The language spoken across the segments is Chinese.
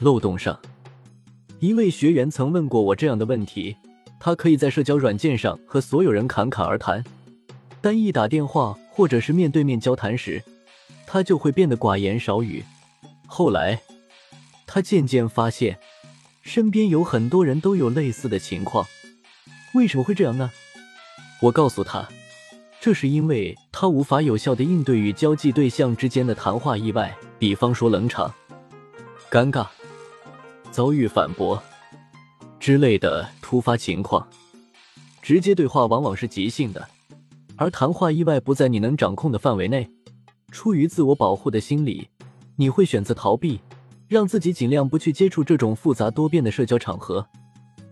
漏洞上。一位学员曾问过我这样的问题：他可以在社交软件上和所有人侃侃而谈，但一打电话或者是面对面交谈时，他就会变得寡言少语。后来。他渐渐发现，身边有很多人都有类似的情况。为什么会这样呢？我告诉他，这是因为他无法有效的应对与交际对象之间的谈话意外，比方说冷场、尴尬、遭遇反驳之类的突发情况。直接对话往往是即兴的，而谈话意外不在你能掌控的范围内。出于自我保护的心理，你会选择逃避。让自己尽量不去接触这种复杂多变的社交场合，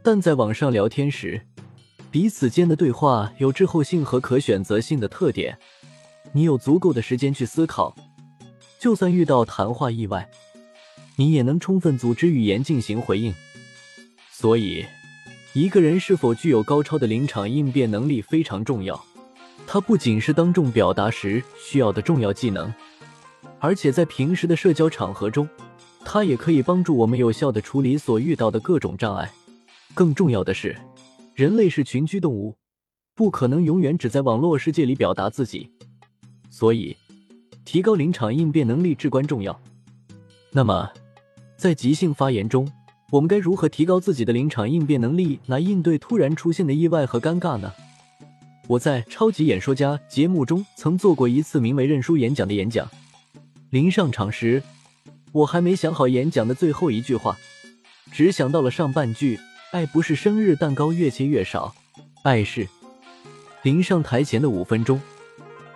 但在网上聊天时，彼此间的对话有滞后性和可选择性的特点，你有足够的时间去思考，就算遇到谈话意外，你也能充分组织语言进行回应。所以，一个人是否具有高超的临场应变能力非常重要，它不仅是当众表达时需要的重要技能，而且在平时的社交场合中。它也可以帮助我们有效的处理所遇到的各种障碍。更重要的是，人类是群居动物，不可能永远只在网络世界里表达自己，所以提高临场应变能力至关重要。那么，在即兴发言中，我们该如何提高自己的临场应变能力，来应对突然出现的意外和尴尬呢？我在《超级演说家》节目中曾做过一次名为“认输演讲”的演讲，临上场时。我还没想好演讲的最后一句话，只想到了上半句：“爱不是生日蛋糕越切越少，爱是……”临上台前的五分钟，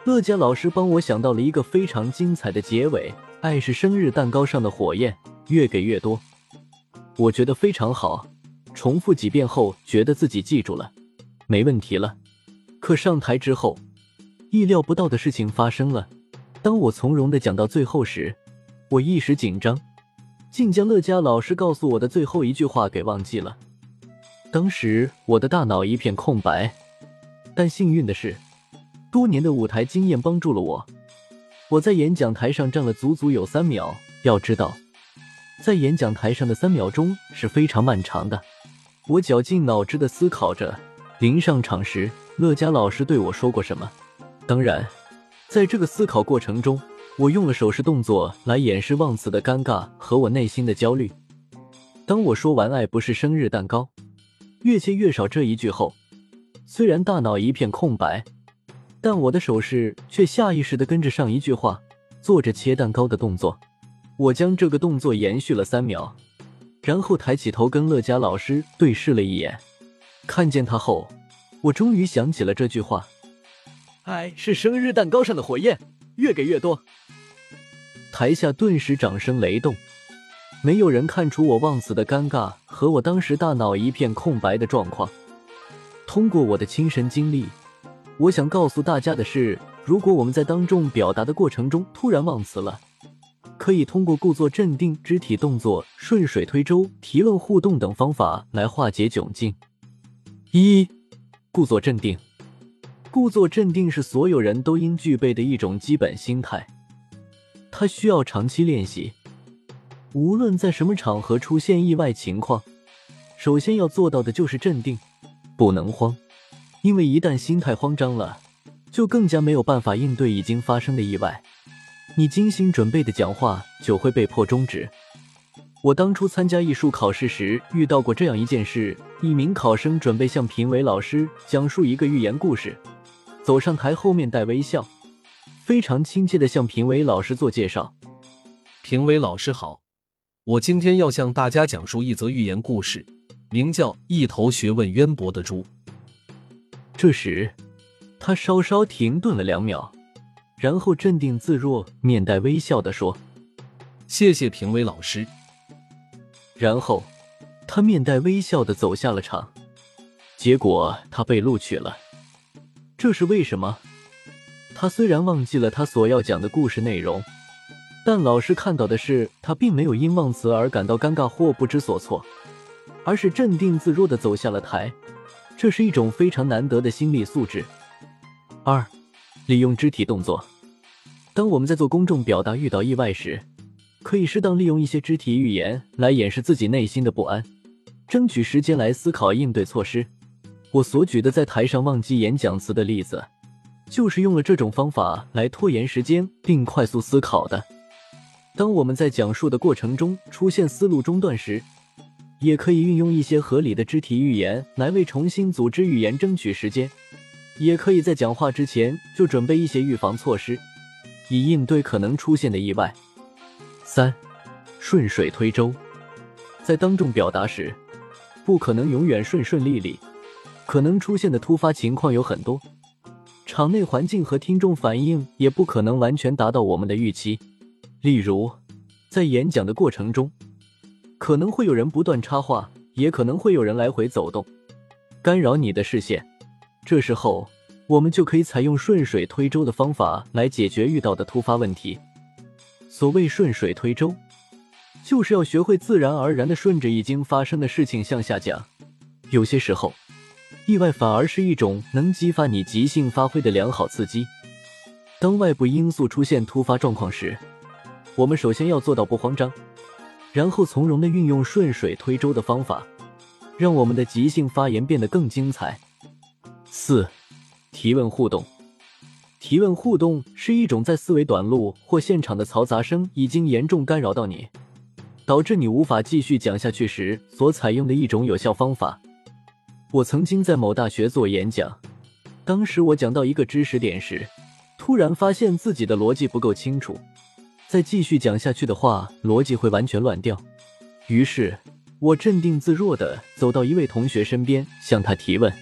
乐嘉老师帮我想到了一个非常精彩的结尾：“爱是生日蛋糕上的火焰，越给越多。”我觉得非常好，重复几遍后，觉得自己记住了，没问题了。可上台之后，意料不到的事情发生了。当我从容的讲到最后时，我一时紧张，竟将乐嘉老师告诉我的最后一句话给忘记了。当时我的大脑一片空白，但幸运的是，多年的舞台经验帮助了我。我在演讲台上站了足足有三秒。要知道，在演讲台上的三秒钟是非常漫长的。我绞尽脑汁的思考着，临上场时乐嘉老师对我说过什么。当然，在这个思考过程中。我用了手势动作来掩饰忘词的尴尬和我内心的焦虑。当我说完“爱不是生日蛋糕，越切越少”这一句后，虽然大脑一片空白，但我的手势却下意识的跟着上一句话，做着切蛋糕的动作。我将这个动作延续了三秒，然后抬起头跟乐嘉老师对视了一眼。看见他后，我终于想起了这句话：“爱是生日蛋糕上的火焰。”越给越多，台下顿时掌声雷动。没有人看出我忘词的尴尬和我当时大脑一片空白的状况。通过我的亲身经历，我想告诉大家的是：如果我们在当众表达的过程中突然忘词了，可以通过故作镇定、肢体动作、顺水推舟、提问互动等方法来化解窘境。一，故作镇定。故作镇定是所有人都应具备的一种基本心态，它需要长期练习。无论在什么场合出现意外情况，首先要做到的就是镇定，不能慌，因为一旦心态慌张了，就更加没有办法应对已经发生的意外，你精心准备的讲话就会被迫终止。我当初参加艺术考试时遇到过这样一件事：一名考生准备向评委老师讲述一个寓言故事。走上台，后面带微笑，非常亲切的向评委老师做介绍。评委老师好，我今天要向大家讲述一则寓言故事，名叫《一头学问渊博的猪》。这时，他稍稍停顿了两秒，然后镇定自若、面带微笑的说：“谢谢评委老师，然后他面带微笑的走下了场。结果他被录取了，这是为什么？他虽然忘记了他所要讲的故事内容，但老师看到的是他并没有因忘词而感到尴尬或不知所措，而是镇定自若的走下了台。这是一种非常难得的心理素质。二，利用肢体动作。当我们在做公众表达遇到意外时，可以适当利用一些肢体语言来掩饰自己内心的不安，争取时间来思考应对措施。我所举的在台上忘记演讲词的例子，就是用了这种方法来拖延时间并快速思考的。当我们在讲述的过程中出现思路中断时，也可以运用一些合理的肢体语言来为重新组织语言争取时间。也可以在讲话之前就准备一些预防措施，以应对可能出现的意外。三，顺水推舟，在当众表达时，不可能永远顺顺利利。可能出现的突发情况有很多，场内环境和听众反应也不可能完全达到我们的预期。例如，在演讲的过程中，可能会有人不断插话，也可能会有人来回走动，干扰你的视线。这时候，我们就可以采用顺水推舟的方法来解决遇到的突发问题。所谓顺水推舟，就是要学会自然而然的顺着已经发生的事情向下讲。有些时候。意外反而是一种能激发你即兴发挥的良好刺激。当外部因素出现突发状况时，我们首先要做到不慌张，然后从容的运用顺水推舟的方法，让我们的即兴发言变得更精彩。四、提问互动。提问互动是一种在思维短路或现场的嘈杂声已经严重干扰到你，导致你无法继续讲下去时所采用的一种有效方法。我曾经在某大学做演讲，当时我讲到一个知识点时，突然发现自己的逻辑不够清楚，再继续讲下去的话，逻辑会完全乱掉。于是，我镇定自若地走到一位同学身边，向他提问：“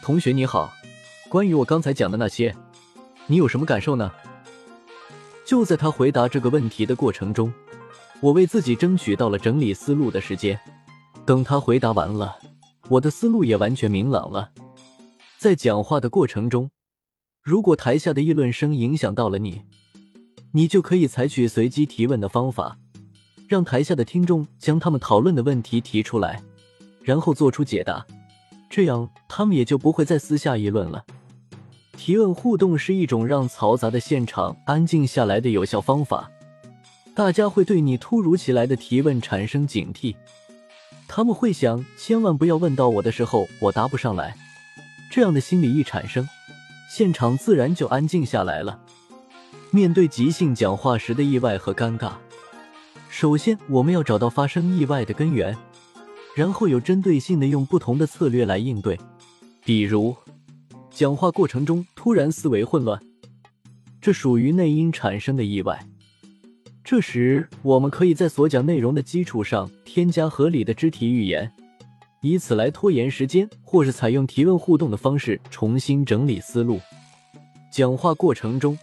同学你好，关于我刚才讲的那些，你有什么感受呢？”就在他回答这个问题的过程中，我为自己争取到了整理思路的时间。等他回答完了。我的思路也完全明朗了。在讲话的过程中，如果台下的议论声影响到了你，你就可以采取随机提问的方法，让台下的听众将他们讨论的问题提出来，然后做出解答，这样他们也就不会再私下议论了。提问互动是一种让嘈杂的现场安静下来的有效方法，大家会对你突如其来的提问产生警惕。他们会想，千万不要问到我的时候，我答不上来。这样的心理一产生，现场自然就安静下来了。面对即兴讲话时的意外和尴尬，首先我们要找到发生意外的根源，然后有针对性的用不同的策略来应对。比如，讲话过程中突然思维混乱，这属于内因产生的意外。这时，我们可以在所讲内容的基础上添加合理的肢体语言，以此来拖延时间，或是采用提问互动的方式重新整理思路。讲话过程中，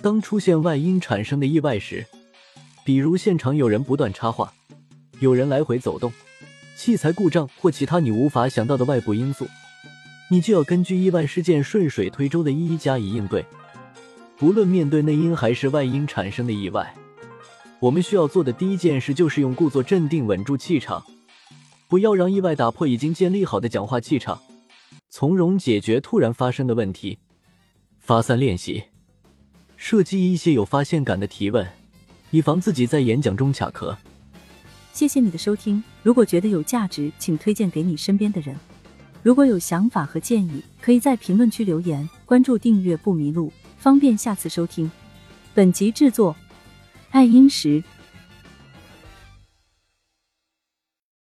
当出现外因产生的意外时，比如现场有人不断插话，有人来回走动，器材故障或其他你无法想到的外部因素，你就要根据意外事件顺水推舟的一一加以应对。不论面对内因还是外因产生的意外。我们需要做的第一件事就是用故作镇定，稳住气场，不要让意外打破已经建立好的讲话气场，从容解决突然发生的问题。发散练习，设计一些有发现感的提问，以防自己在演讲中卡壳。谢谢你的收听，如果觉得有价值，请推荐给你身边的人。如果有想法和建议，可以在评论区留言。关注订阅不迷路，方便下次收听。本集制作。爱英石。